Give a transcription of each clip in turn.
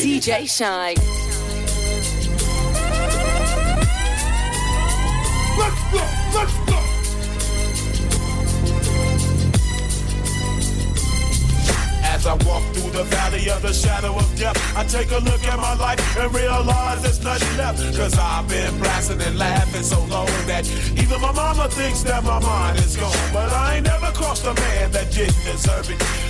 DJ Shynn. Let's go, let's go. As I walk through the valley of the shadow of death, I take a look at my life and realize there's nothing left. Cause I've been blasting and laughing so long that even my mama thinks that my mind is gone. But I ain't never crossed a man that didn't deserve it.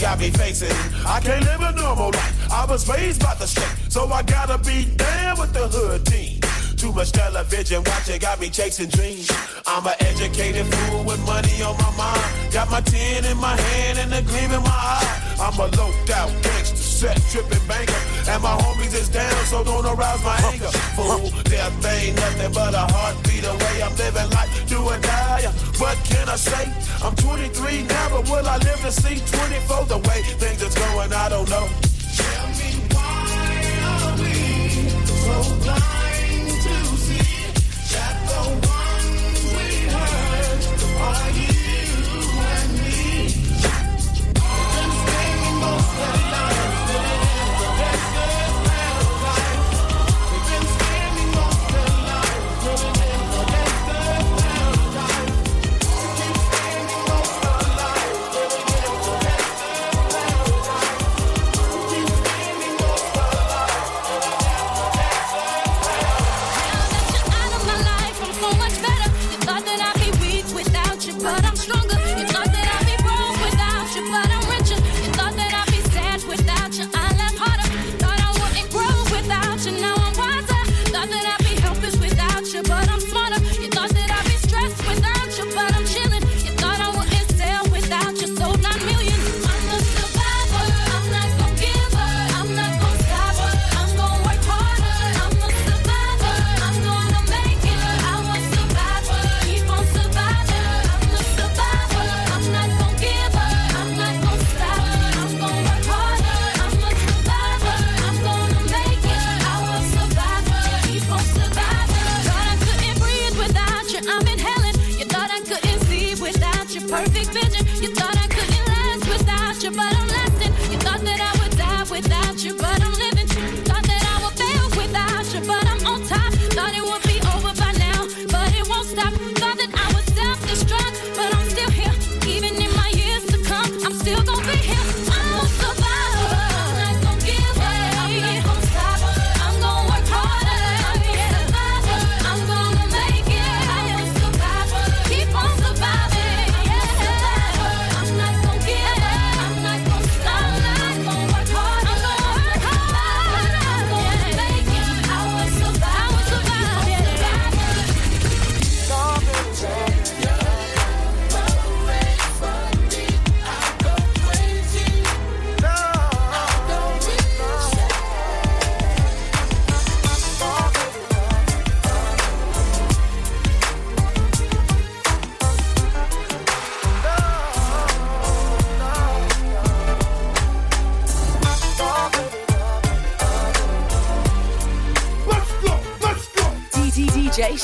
Got me facing. I can't live a normal life. I was raised by the state, so I gotta be down with the hood team. Too much television watching got me chasing dreams. I'm an educated fool with money on my mind. Got my tin in my hand and a gleam in my eye. I'm a loped out gangster, set tripping banker. And my homies is down, so don't arouse my anger. Fool, death ain't nothing but a heartbeat away. I'm living life, do or die. What can I say? I'm 23 now, but will I live to see 24? The way things are going, I don't know. Tell me why are we so blind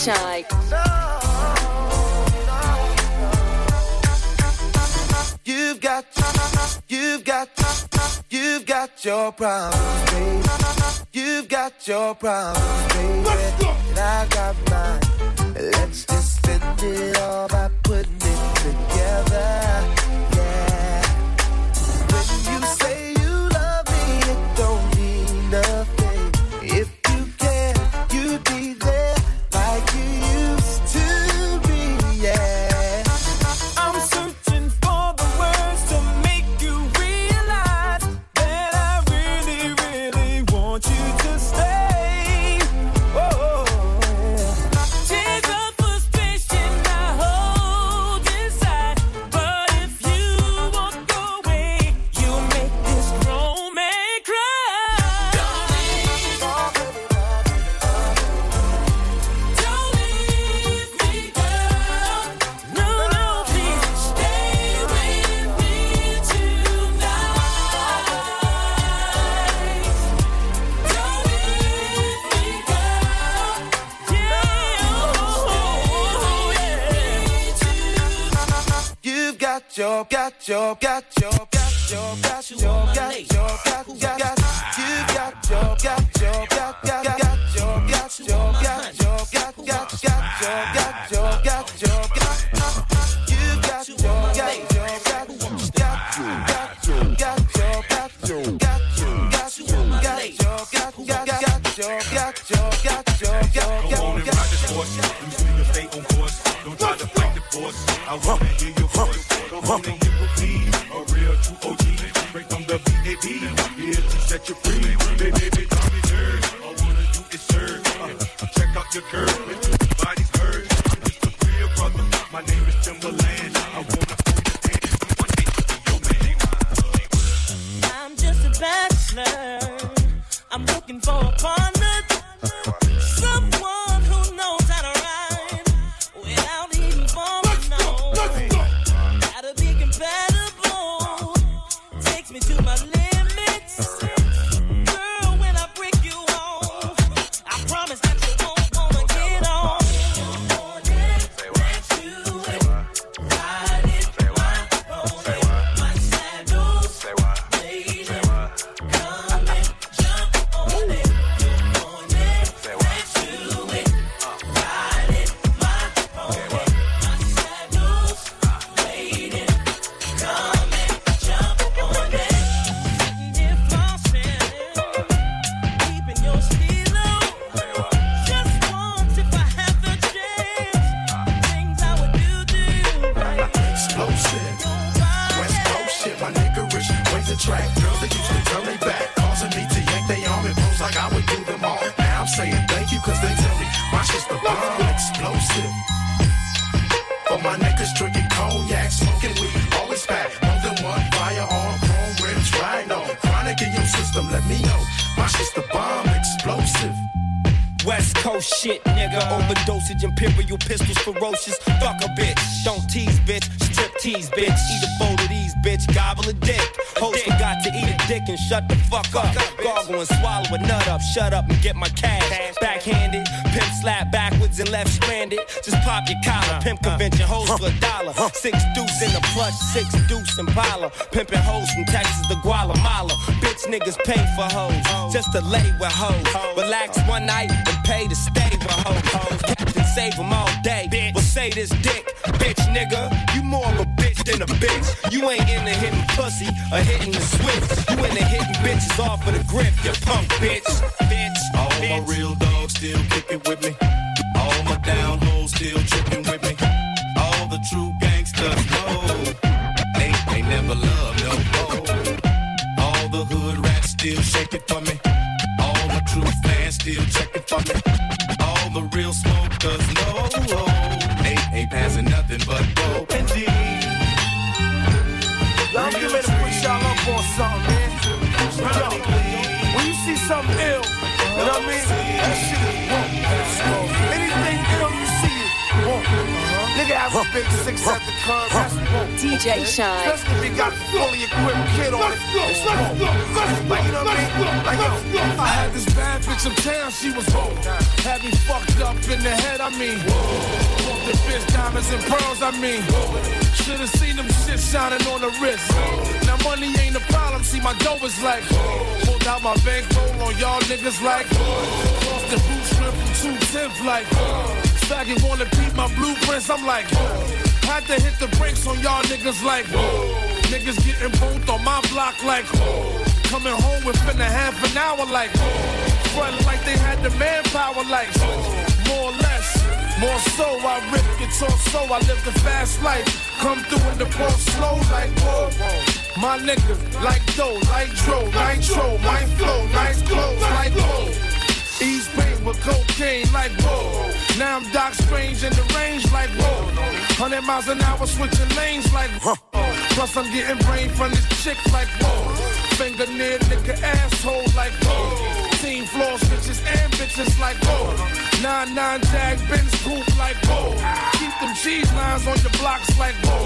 DJ Shynn. You've got, you've got, you've got your problems, baby. You've got your problems, baby. And I got your, got your, got your, got your, got your, got your, got your, got you got your, got your, got got got your, got your, got your, got got got your, got your, got your, got you got your, got your, got got you got your, got your, got you, got you, got your, got your, got got your, got your, got your, got Go on and ride this horse. You see the stay on course. Don't try to fight the force. I wanna hear your voice. Go on and hit. A real true OG. Straight from the VAD. Here to set you free. Baby, baby, call me nerd. All I wanna do is serve. Uh, check out your curve. Make your body's hurt. I'm just a real brother. My name is Timbaland. I wanna hold your hand. One day to be your man. I'm just a bachelor. I'm looking for a partner. shit, nigga. Overdosage, imperial pistols, ferocious. Fuck a bitch. Don't tease, bitch. Strip tease, bitch. Eat a bowl of these, bitch. Gobble a dick. Host forgot to eat a dick and shut the fuck up. Gargle and swallow a nut up. Shut up and get my cash. Backwards and left stranded. Just pop your collar. Pimp convention hoes for a dollar. Six deuce in the plush, six deuce in Impala. Pimping hoes from Texas to Guatemala. Bitch niggas pay for hoes. Just to lay with hoes. Relax one night and pay to stay with hoes. Captain save them all day. Well, say this dick, bitch nigga. You more of a bitch than a bitch. You ain't into hitting pussy or hitting the switch. You into hitting bitches off of the grip, you punk bitch. Bitch. All my real dogs still kicking with me. All my down hoes still tripping with me. All the true gangsters know they they never love no more. All the hood rats still shaking for me. All my true fans still checking for me. All the real smokers know they ain't passing nothing but dope That shit is wrong. Anything ill, you see it. Wrong. Nigga have a big six at the curb, that's wrong. DJ Shynn. Especially if you got a fully equipped kid on it. It's wrong. Like, you know what I mean? Like, yo, I had this bad bitch uptown, she was wrong. Had me fucked up in the head, I mean. Bought the bitch diamonds and pearls, I mean. Should've seen them shit shining on the wrist. Now money ain't a problem, see my dough is like. Pulled out my bankroll on y'all niggas like. Off the boot strip from 210 like. Uh, Faggot wanna beat my blueprints, I'm like. Uh, had to hit the brakes on y'all niggas like. Uh, niggas getting both on my block like. Coming home within a half an hour like. Front like they had the manpower like. More or less. More so, I rip guitar so I live the fast life. Come through in the ball slow like whoa. My nigga, like dough, like dro, nitro, my flow, nice clothes, like whoa. East Bay with cocaine like whoa. Now I'm Doc Strange in the range like whoa. 100 miles an hour switching lanes like whoa. Plus I'm getting brain from this chick like whoa. Finger near nigga asshole like whoa. Team floor bitches and bitches like whoa. Nine nine jag Benz coupe like whoa. Keep them cheese lines on your blocks like whoa.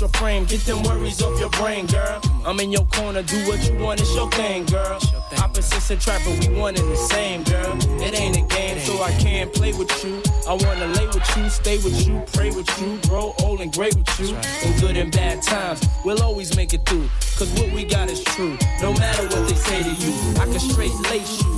Your frame, get them worries off your brain, girl. I'm in your corner, do what you want, it's your thing, girl. Opposites attract, but we one and the same, girl. It ain't a game, so I can't play with you. I wanna lay with you, stay with you, pray with you, grow old and great with you. In good and bad times, we'll always make it through. Cause what we got is true, no matter what they say to you. I can straight lace you,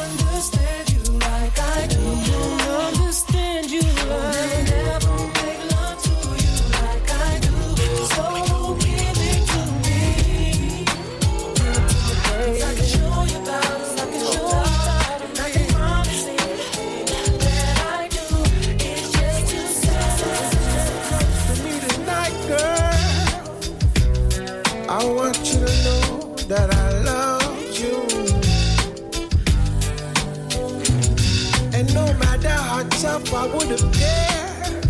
I would appear,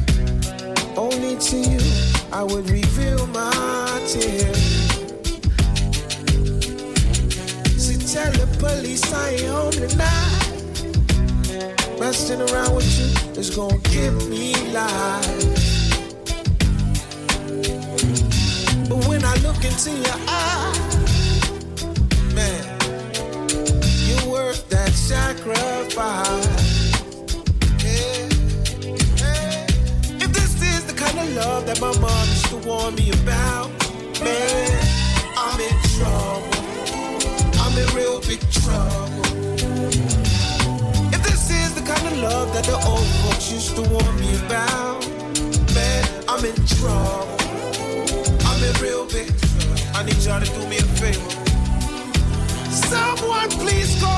only to you I would reveal my tears. See, tell the police I ain't home tonight. Messing around with you is gonna give me life. But when I look into your eyes, man, you're worth that sacrifice. That my mom used to warn me about, man, I'm in trouble. I'm in real big trouble. If this is the kind of love that the old folks used to warn me about, man, I'm in trouble. I'm in real big trouble. I need y'all to do me a favor. Someone please call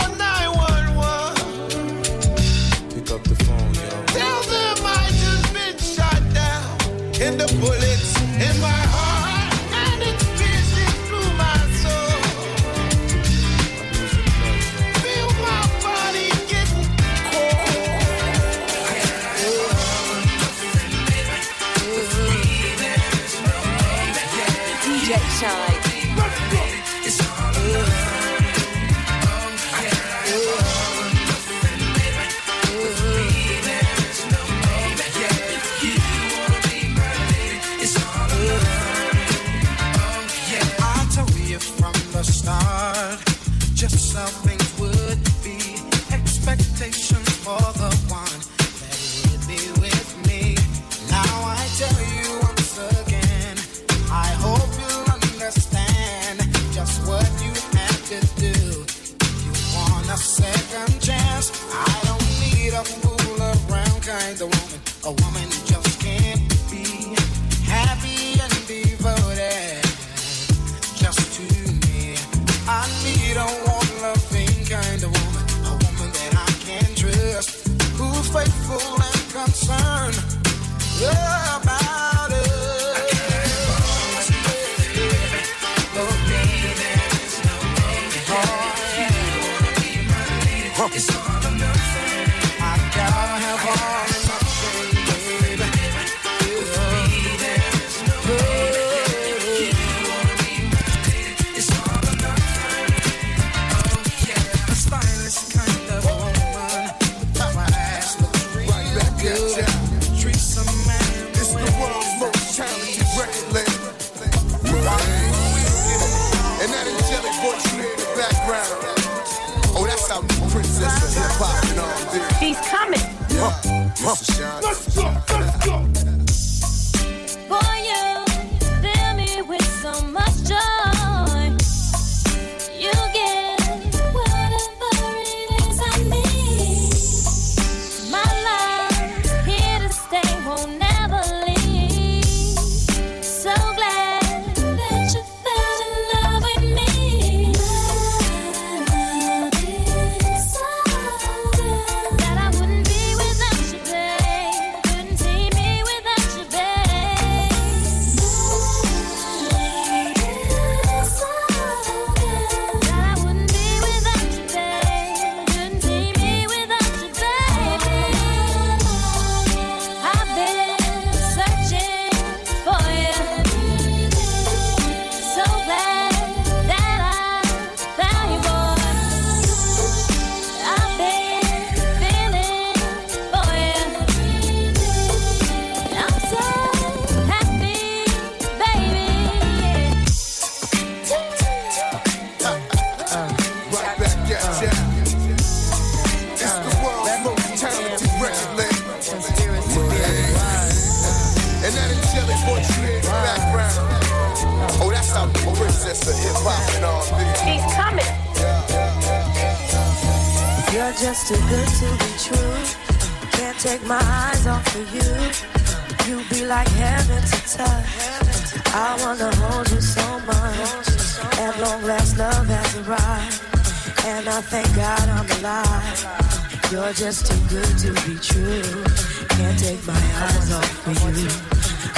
to hip hop and R&B. He's coming. You're just too good to be true. Can't take my eyes off of you. You be like heaven to touch. I wanna hold you so much. At long last, love has arrived, and I thank God I'm alive. You're just too good to be true. Can't take my eyes off of you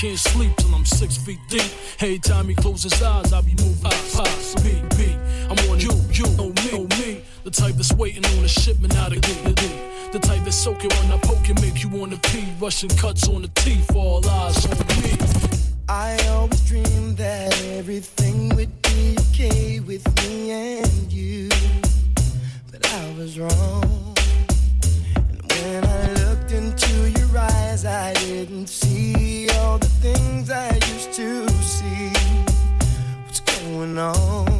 Can't sleep till I'm six feet deep. Hey, time he close his eyes, I'll be moving. Pop, me. I'm on you, you, know me, know me. The type that's waiting on a shipment out of D. The type that's soaking when I poke and make you wanna pee. Russian cuts on the teeth, all eyes on me. I always dreamed that everything would be okay with me and you. But I was wrong. And when I looked into your eyes, I didn't see all the things I used to see. What's going on?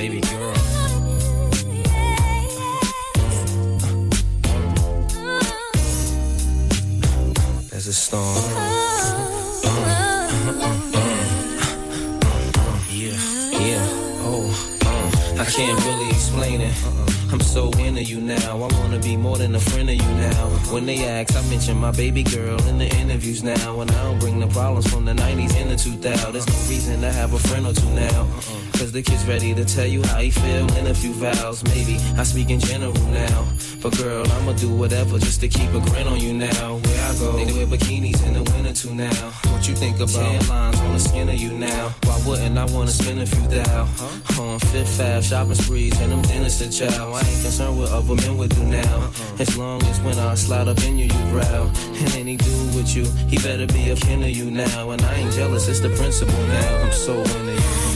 Baby girl. There's a storm. Yeah, yeah, oh, uh, I can't really explain it. I'm so into you now. I wanna be more than a friend of you now. When they ask, I mention my baby girl in the interviews now. And I don't bring the problems from the 90s and the 2000s. There's no reason to have a friend or two now. Uh-uh. Cause the kid's ready to tell you how he feel in a few vows. Maybe I speak in general now. But girl, I'ma do whatever just to keep a grin on you now. Where I go, they wear bikinis in the winter too now. You think about tan lines on the skin of you now? Why wouldn't I wanna spend a few thou? On uh, Fifth Ave, shopping sprees, and them dinners to chow. I ain't concerned what other men would do now. Uh-uh. As long as when I slide up in you, you growl. And any dude with you, he better be a kin of you now. And I ain't jealous, it's the principle now. I'm so into you.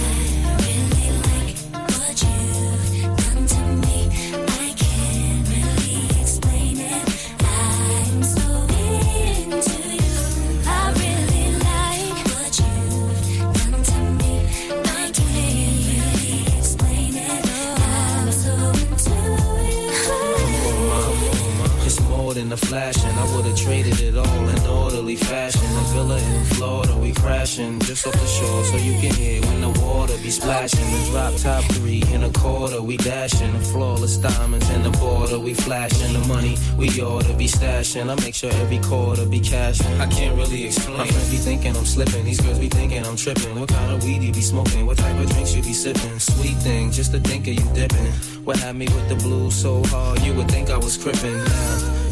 Off the shore, so you can hear when the water be splashing. The drop top three in a quarter, we dashing. The flawless diamonds in the border, we flashing. The money we ought to be stashing. I make sure every quarter be cashing. I can't really explain. My friends be thinking I'm slipping, these girls be thinking I'm tripping. What kind of weed you be smoking? What type of drinks you be sipping? Sweet thing, just to think of you dipping. What had me with the blues so hard, you would think I was crippin'. Now,